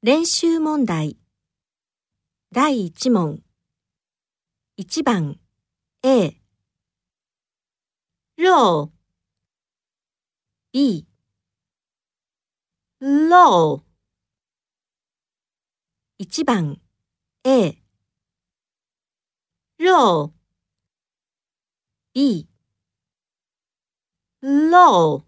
練習問題。第1問。1番。A 肉 B 肉1番。A 肉 B 肉